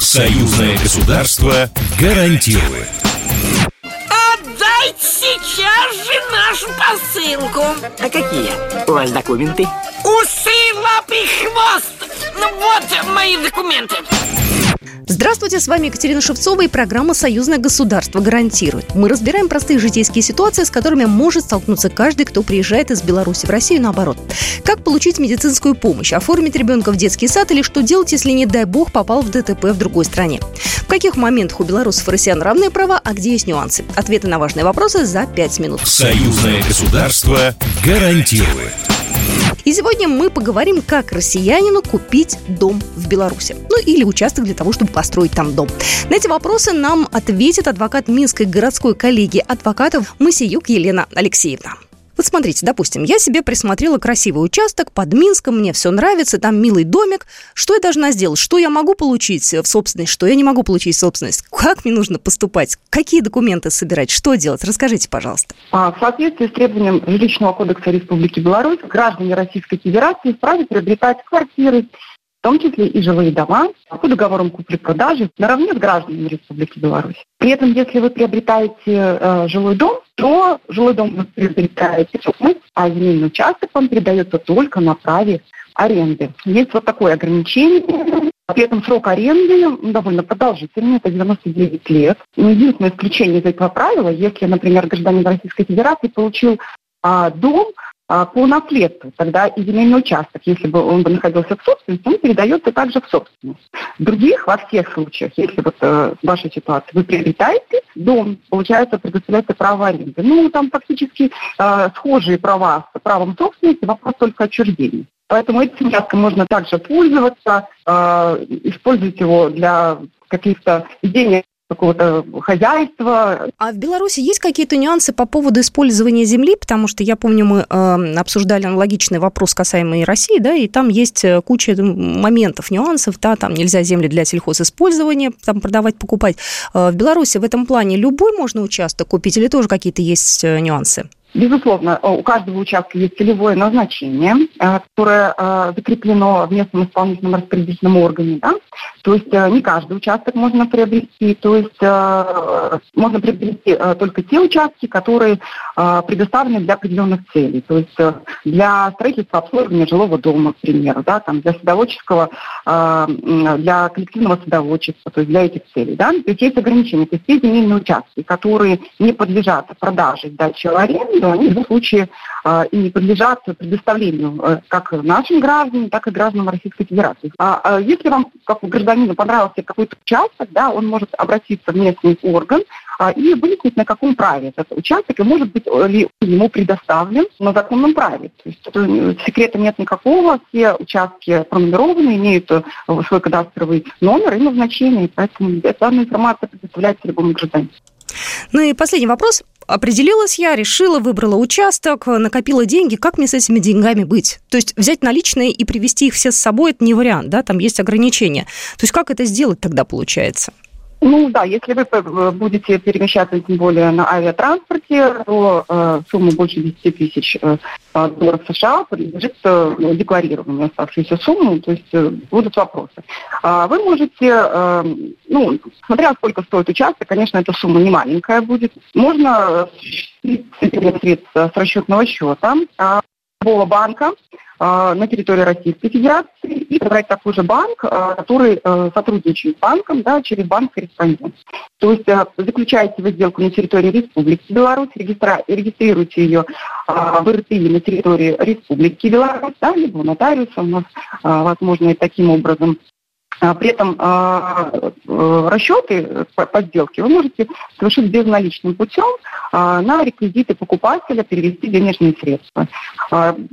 Союзное государство гарантирует. Отдайте сейчас же нашу посылку. А какие у вас документы? Усы, лапы, хвост. Ну вот мои документы. Здравствуйте, с вами Екатерина Шевцова и программа «Союзное государство гарантирует». Мы разбираем простые житейские ситуации, с которыми может столкнуться каждый, кто приезжает из Беларуси в Россию наоборот. Как получить медицинскую помощь, оформить ребенка в детский сад или что делать, если, не дай бог, попал в ДТП в другой стране. В каких моментах у белорусов и россиян равные права, а где есть нюансы? Ответы на важные вопросы за пять минут. Союзное государство гарантирует. И сегодня мы поговорим, как россиянину купить дом в Беларуси. Ну или участок для того, чтобы построить там дом. На эти вопросы нам ответит адвокат Минской городской коллегии адвокатов Масиюк Елена Алексеевна. Вот смотрите, допустим, я себе присмотрела красивый участок под Минском, мне все нравится, там милый домик. Что я должна сделать? Что я могу получить в собственность? Что я не могу получить в собственность? Как мне нужно поступать? Какие документы собирать? Что делать? Расскажите, пожалуйста. А, в соответствии с требованием Жилищного кодекса Республики Беларусь, граждане Российской Федерации вправе приобретать квартиры, в том числе и жилые дома, по договорам купли-продажи наравне с гражданами Республики Беларусь. При этом, если вы приобретаете э, жилой дом, то жилой дом вы приобретаете а земельный участок вам передается только на праве аренды. Есть вот такое ограничение. При этом срок аренды довольно продолжительный, это 99 лет. Единственное исключение из этого правила, если, например, гражданин Российской Федерации получил а, дом по наследству. Тогда и земельный участок, если бы он бы находился в собственности, он передается также в собственность. Других, во всех случаях, если вот э, в вашей ситуации вы приобретаете дом, получается, предоставляется право аренды. Ну, там фактически э, схожие права с правом собственности, вопрос только отчуждения. Поэтому этим участком можно также пользоваться, э, использовать его для каких-то ведения какого-то хозяйства. А в Беларуси есть какие-то нюансы по поводу использования земли? Потому что я помню, мы э, обсуждали аналогичный вопрос касаемый России, да, и там есть э, куча моментов, нюансов, да, там нельзя земли для сельхозиспользования там продавать, покупать. Э, в Беларуси в этом плане любой можно участок купить или тоже какие-то есть э, нюансы? Безусловно, э, у каждого участка есть целевое назначение, которое закреплено в местном исполнительном распределительном органе. Да? То есть не каждый участок можно приобрести, то есть можно приобрести только те участки, которые предоставлены для определенных целей. То есть для строительства обслуживания жилого дома, к примеру, да, там, для садоводческого, для коллективного садоводчества, то есть для этих целей. Да? То есть есть ограничения. То есть те земельные участки, которые не подлежат продаже, сдаче в аренду, они в случае и не подлежат предоставлению э, как нашим гражданам, так и гражданам Российской Федерации. А, а если вам, как гражданину, понравился какой-то участок, да, он может обратиться в местный орган а, и выяснить, на каком праве этот участок, и может быть ли ему предоставлен на законном праве. То есть э, секрета нет никакого, все участки пронумерованы, имеют э, свой кадастровый номер и назначение, и поэтому данная информация предоставляется любому гражданину. Ну и последний вопрос. Определилась я, решила, выбрала участок, накопила деньги. Как мне с этими деньгами быть? То есть взять наличные и привезти их все с собой – это не вариант, да? Там есть ограничения. То есть как это сделать тогда получается? Ну да, если вы э, будете перемещаться тем более на авиатранспорте, то э, сумма больше 10 тысяч э, долларов США подлежит э, декларированию оставшейся суммы, то есть э, будут вопросы. А вы можете, э, ну, смотря сколько стоит участок, конечно, эта сумма не маленькая будет. Можно средства с расчетного счета а, любого банка, на территории Российской Федерации и собрать такой же банк, а, который э, сотрудничает с банком, да, через банк-корреспондент. То есть э, заключаете вы сделку на территории Республики Беларусь, регистра... регистрируете ее в РТИ на территории Республики Беларусь, да, либо у нотариуса у нас, возможно, и таким образом при этом а, э, расчеты по сделке вы можете совершить безналичным путем а, на реквизиты покупателя перевести денежные средства.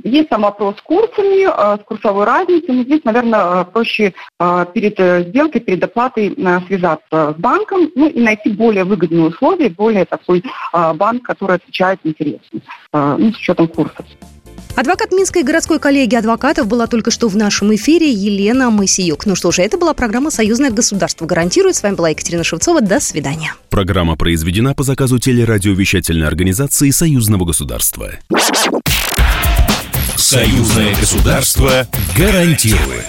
Есть там вопрос с курсами, с курсовой разницей, но здесь, наверное, проще перед э, сделкой, перед оплатой связаться с банком ну, и найти более выгодные условия, более такой банк, который отвечает интересам, ну, с учетом курсов. Адвокат Минской городской коллегии адвокатов была только что в нашем эфире Елена Моисеюк. Ну что же, это была программа «Союзное государство гарантирует». С вами была Екатерина Шевцова. До свидания. Программа произведена по заказу телерадиовещательной организации Союзного государства. Союзное государство гарантирует.